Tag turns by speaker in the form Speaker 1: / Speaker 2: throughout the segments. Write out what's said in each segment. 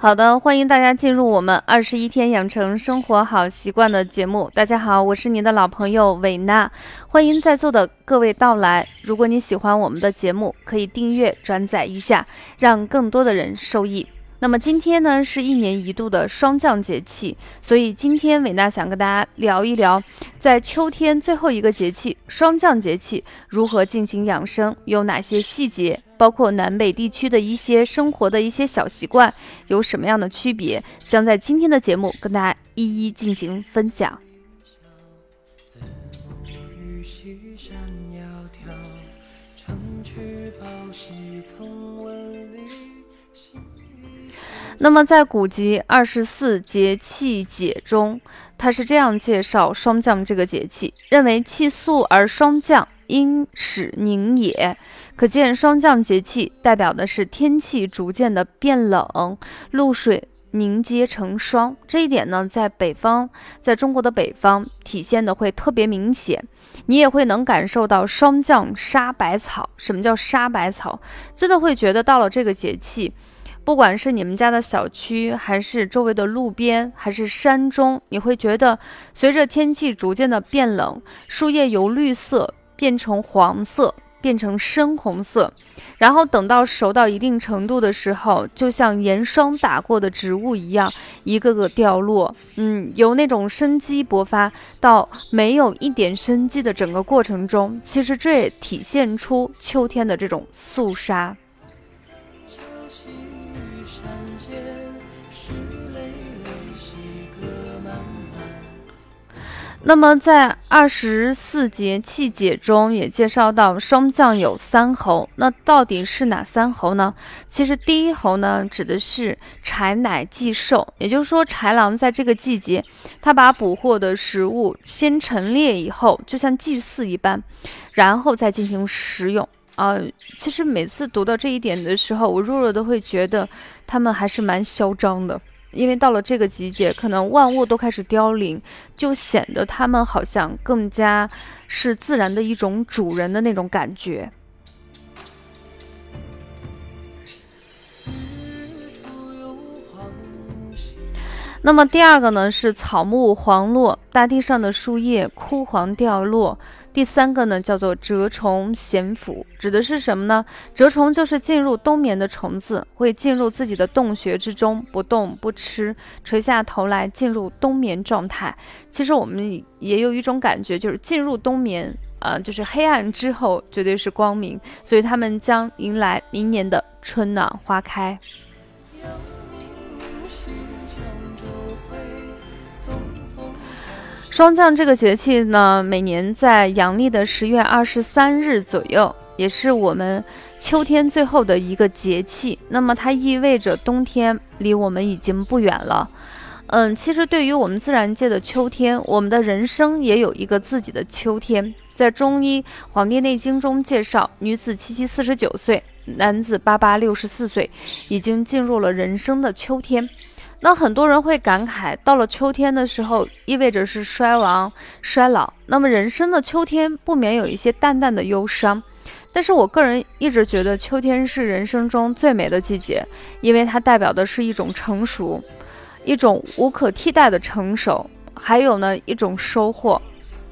Speaker 1: 好的，欢迎大家进入我们二十一天养成生活好习惯的节目。大家好，我是您的老朋友韦娜，欢迎在座的各位到来。如果你喜欢我们的节目，可以订阅转载一下，让更多的人受益。那么今天呢，是一年一度的霜降节气，所以今天伟娜想跟大家聊一聊，在秋天最后一个节气霜降节气如何进行养生，有哪些细节，包括南北地区的一些生活的一些小习惯有什么样的区别，将在今天的节目跟大家一一进行分享。那么在古籍《二十四节气解》中，它是这样介绍霜降这个节气：认为气肃而霜降，因始凝也。可见霜降节气代表的是天气逐渐的变冷，露水凝结成霜。这一点呢，在北方，在中国的北方体现的会特别明显。你也会能感受到霜降杀百草。什么叫杀百草？真的会觉得到了这个节气。不管是你们家的小区，还是周围的路边，还是山中，你会觉得随着天气逐渐的变冷，树叶由绿色变成黄色，变成深红色，然后等到熟到一定程度的时候，就像盐霜打过的植物一样，一个个掉落。嗯，由那种生机勃发到没有一点生机的整个过程中，其实这也体现出秋天的这种肃杀。那么在二十四节气解中也介绍到，霜降有三候，那到底是哪三候呢？其实第一候呢，指的是豺乃祭兽，也就是说豺狼在这个季节，他把捕获的食物先陈列以后，就像祭祀一般，然后再进行食用啊。其实每次读到这一点的时候，我弱弱都会觉得他们还是蛮嚣张的。因为到了这个季节，可能万物都开始凋零，就显得他们好像更加是自然的一种主人的那种感觉。那么第二个呢，是草木黄落，大地上的树叶枯黄掉落。第三个呢，叫做蛰虫咸腐，指的是什么呢？蛰虫就是进入冬眠的虫子，会进入自己的洞穴之中，不动不吃，垂下头来进入冬眠状态。其实我们也有一种感觉，就是进入冬眠，呃，就是黑暗之后绝对是光明，所以他们将迎来明年的春暖花开。霜降这个节气呢，每年在阳历的十月二十三日左右，也是我们秋天最后的一个节气。那么它意味着冬天离我们已经不远了。嗯，其实对于我们自然界的秋天，我们的人生也有一个自己的秋天。在中医《黄帝内经》中介绍，女子七七四十九岁，男子八八六十四岁，已经进入了人生的秋天。那很多人会感慨，到了秋天的时候，意味着是衰亡、衰老。那么人生的秋天不免有一些淡淡的忧伤。但是我个人一直觉得，秋天是人生中最美的季节，因为它代表的是一种成熟，一种无可替代的成熟，还有呢一种收获，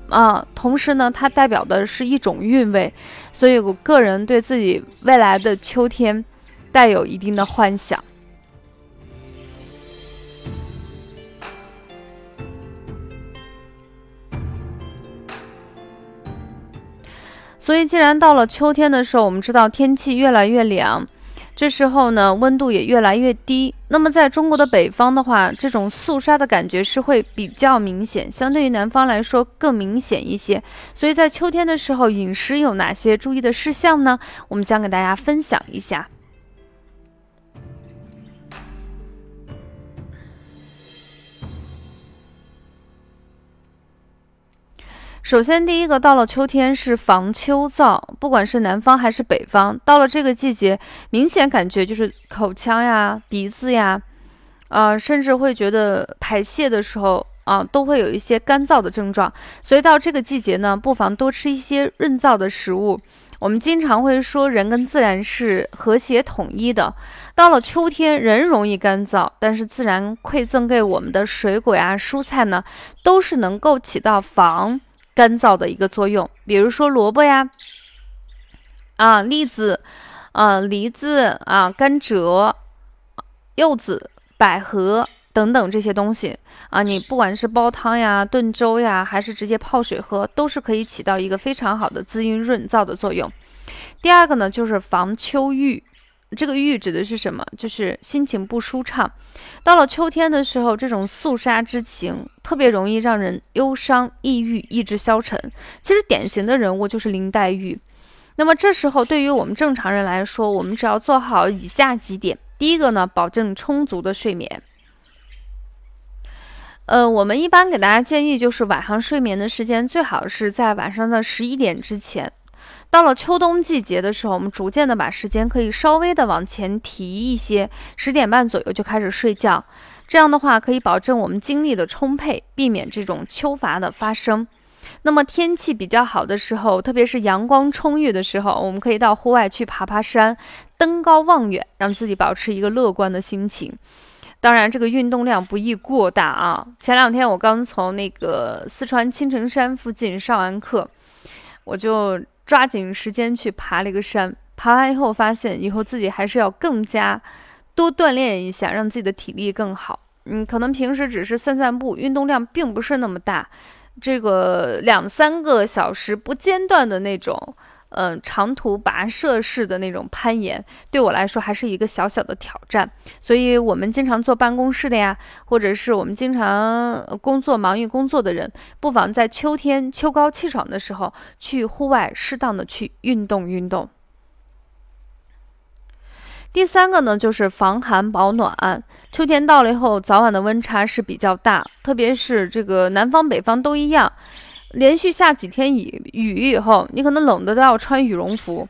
Speaker 1: 啊，同时呢它代表的是一种韵味。所以我个人对自己未来的秋天，带有一定的幻想。所以，既然到了秋天的时候，我们知道天气越来越凉，这时候呢，温度也越来越低。那么，在中国的北方的话，这种肃杀的感觉是会比较明显，相对于南方来说更明显一些。所以在秋天的时候，饮食有哪些注意的事项呢？我们将给大家分享一下。首先，第一个到了秋天是防秋燥，不管是南方还是北方，到了这个季节，明显感觉就是口腔呀、鼻子呀，啊，甚至会觉得排泄的时候啊，都会有一些干燥的症状。所以到这个季节呢，不妨多吃一些润燥的食物，我们经常会说，人跟自然是和谐统一的。到了秋天，人容易干燥，但是自然馈赠给我们的水果呀、蔬菜呢，都是能够起到防干燥的一个作用。比如说萝卜呀，啊，栗子，啊，梨子，啊，甘蔗，柚子，百合。等等这些东西啊，你不管是煲汤呀、炖粥呀，还是直接泡水喝，都是可以起到一个非常好的滋阴润燥的作用。第二个呢，就是防秋郁。这个郁指的是什么？就是心情不舒畅。到了秋天的时候，这种肃杀之情特别容易让人忧伤、抑郁、意志消沉。其实典型的人物就是林黛玉。那么这时候，对于我们正常人来说，我们只要做好以下几点：第一个呢，保证充足的睡眠。呃，我们一般给大家建议就是晚上睡眠的时间最好是在晚上的十一点之前。到了秋冬季节的时候，我们逐渐的把时间可以稍微的往前提一些，十点半左右就开始睡觉。这样的话可以保证我们精力的充沛，避免这种秋乏的发生。那么天气比较好的时候，特别是阳光充裕的时候，我们可以到户外去爬爬山，登高望远，让自己保持一个乐观的心情。当然，这个运动量不宜过大啊。前两天我刚从那个四川青城山附近上完课，我就抓紧时间去爬了一个山。爬完以后，发现以后自己还是要更加多锻炼一下，让自己的体力更好。嗯，可能平时只是散散步，运动量并不是那么大。这个两三个小时不间断的那种。嗯，长途跋涉式的那种攀岩，对我来说还是一个小小的挑战。所以，我们经常坐办公室的呀，或者是我们经常工作忙于工作的人，不妨在秋天秋高气爽的时候，去户外适当的去运动运动。第三个呢，就是防寒保暖。秋天到了以后，早晚的温差是比较大，特别是这个南方北方都一样。连续下几天雨雨以后，你可能冷的都要穿羽绒服，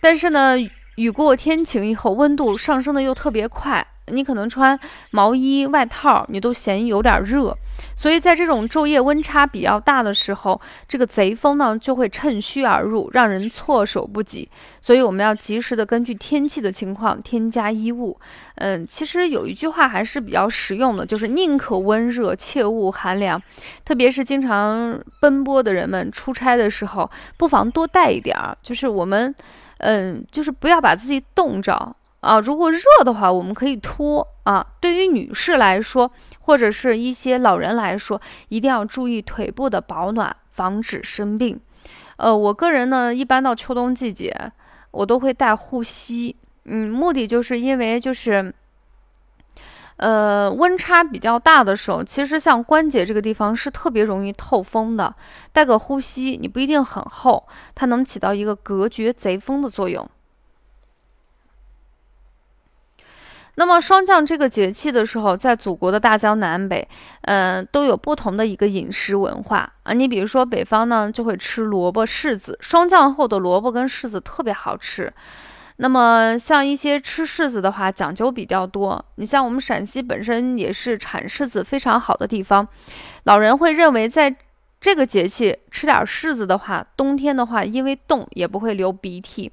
Speaker 1: 但是呢，雨过天晴以后，温度上升的又特别快。你可能穿毛衣外套，你都嫌有点热，所以在这种昼夜温差比较大的时候，这个贼风呢就会趁虚而入，让人措手不及。所以我们要及时的根据天气的情况添加衣物。嗯，其实有一句话还是比较实用的，就是宁可温热，切勿寒凉。特别是经常奔波的人们，出差的时候，不妨多带一点儿。就是我们，嗯，就是不要把自己冻着。啊，如果热的话，我们可以脱啊。对于女士来说，或者是一些老人来说，一定要注意腿部的保暖，防止生病。呃，我个人呢，一般到秋冬季节，我都会带护膝。嗯，目的就是因为就是，呃，温差比较大的时候，其实像关节这个地方是特别容易透风的。带个护膝，你不一定很厚，它能起到一个隔绝贼风的作用。那么霜降这个节气的时候，在祖国的大江南北，嗯，都有不同的一个饮食文化啊。你比如说北方呢，就会吃萝卜柿子，霜降后的萝卜跟柿子特别好吃。那么像一些吃柿子的话，讲究比较多。你像我们陕西本身也是产柿子非常好的地方，老人会认为在这个节气吃点柿子的话，冬天的话因为冻也不会流鼻涕。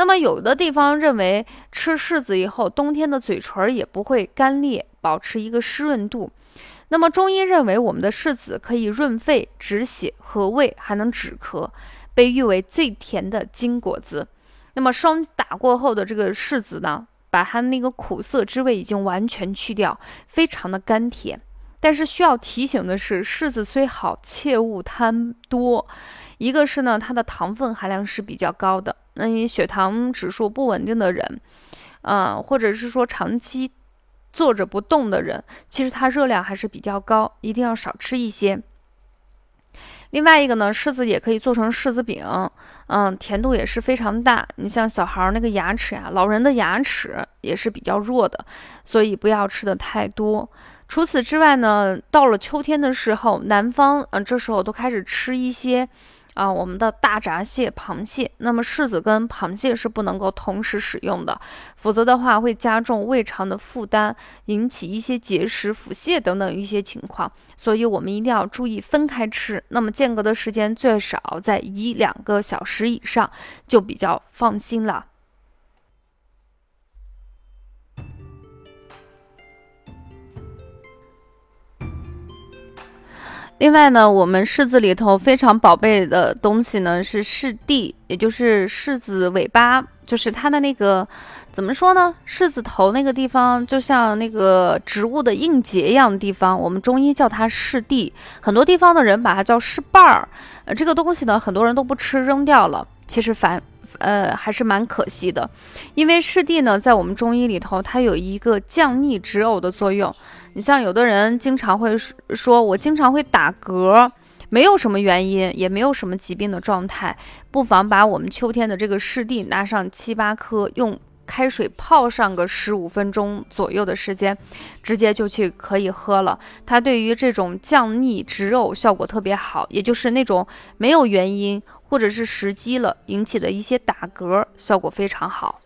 Speaker 1: 那么有的地方认为吃柿子以后，冬天的嘴唇也不会干裂，保持一个湿润度。那么中医认为，我们的柿子可以润肺止血和胃，还能止咳，被誉为最甜的金果子。那么霜打过后的这个柿子呢，把它那个苦涩之味已经完全去掉，非常的甘甜。但是需要提醒的是，柿子虽好，切勿贪多。一个是呢，它的糖分含量是比较高的。那你血糖指数不稳定的人，啊，或者是说长期坐着不动的人，其实它热量还是比较高，一定要少吃一些。另外一个呢，柿子也可以做成柿子饼，嗯，甜度也是非常大。你像小孩儿那个牙齿呀，老人的牙齿也是比较弱的，所以不要吃的太多。除此之外呢，到了秋天的时候，南方，嗯，这时候都开始吃一些。啊，我们的大闸蟹、螃蟹，那么柿子跟螃蟹是不能够同时使用的，否则的话会加重胃肠的负担，引起一些结石、腹泻等等一些情况，所以我们一定要注意分开吃。那么间隔的时间最少在一两个小时以上，就比较放心了。另外呢，我们柿子里头非常宝贝的东西呢是柿蒂，也就是柿子尾巴，就是它的那个怎么说呢？柿子头那个地方，就像那个植物的硬结一样的地方，我们中医叫它柿蒂，很多地方的人把它叫柿瓣儿。呃，这个东西呢，很多人都不吃，扔掉了。其实反呃还是蛮可惜的，因为柿蒂呢，在我们中医里头，它有一个降逆止呕的作用。你像有的人经常会说，我经常会打嗝，没有什么原因，也没有什么疾病的状态，不妨把我们秋天的这个柿蒂拿上七八颗，用开水泡上个十五分钟左右的时间，直接就去可以喝了。它对于这种降逆止呕效果特别好，也就是那种没有原因或者是时机了引起的一些打嗝，效果非常好。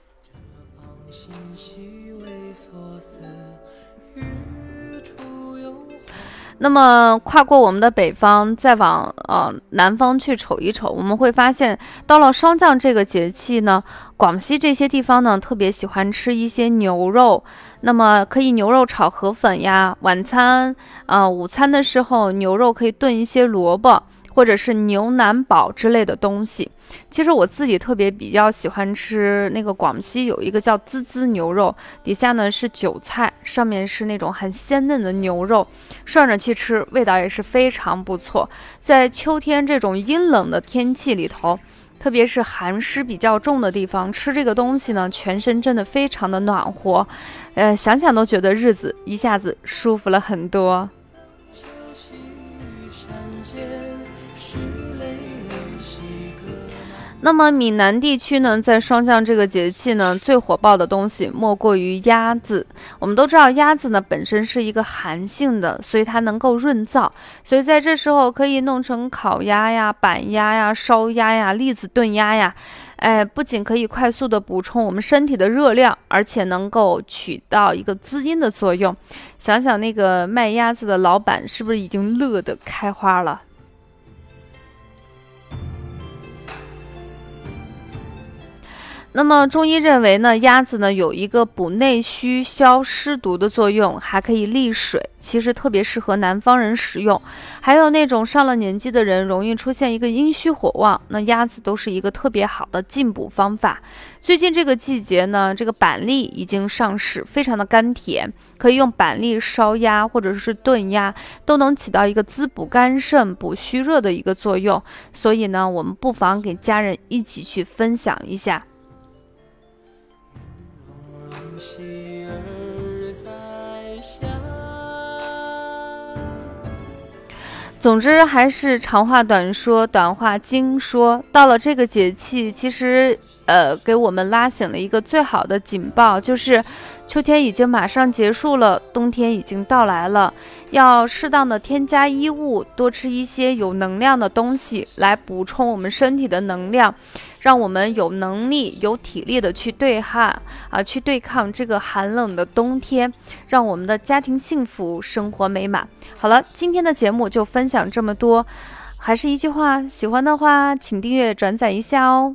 Speaker 1: 那么跨过我们的北方，再往呃南方去瞅一瞅，我们会发现，到了霜降这个节气呢，广西这些地方呢特别喜欢吃一些牛肉，那么可以牛肉炒河粉呀，晚餐啊午餐的时候牛肉可以炖一些萝卜。或者是牛腩煲之类的东西，其实我自己特别比较喜欢吃那个广西有一个叫滋滋牛肉，底下呢是韭菜，上面是那种很鲜嫩的牛肉，涮着去吃，味道也是非常不错。在秋天这种阴冷的天气里头，特别是寒湿比较重的地方，吃这个东西呢，全身真的非常的暖和，呃，想想都觉得日子一下子舒服了很多。那么闽南地区呢，在霜降这个节气呢，最火爆的东西莫过于鸭子。我们都知道，鸭子呢本身是一个寒性的，所以它能够润燥，所以在这时候可以弄成烤鸭呀、板鸭呀、烧鸭呀、栗子炖鸭呀。哎，不仅可以快速的补充我们身体的热量，而且能够起到一个滋阴的作用。想想那个卖鸭子的老板，是不是已经乐得开花了？那么中医认为呢，鸭子呢有一个补内虚、消湿毒的作用，还可以利水，其实特别适合南方人食用。还有那种上了年纪的人容易出现一个阴虚火旺，那鸭子都是一个特别好的进补方法。最近这个季节呢，这个板栗已经上市，非常的甘甜，可以用板栗烧鸭或者是炖鸭，都能起到一个滋补肝肾、补虚热的一个作用。所以呢，我们不妨给家人一起去分享一下。总之还是长话短说，短话精说。到了这个节气，其实呃，给我们拉醒了一个最好的警报，就是秋天已经马上结束了，冬天已经到来了。要适当的添加衣物，多吃一些有能量的东西，来补充我们身体的能量，让我们有能力、有体力的去对抗啊，去对抗这个寒冷的冬天，让我们的家庭幸福，生活美满。好了，今天的节目就分享这么多，还是一句话，喜欢的话请订阅、转载一下哦。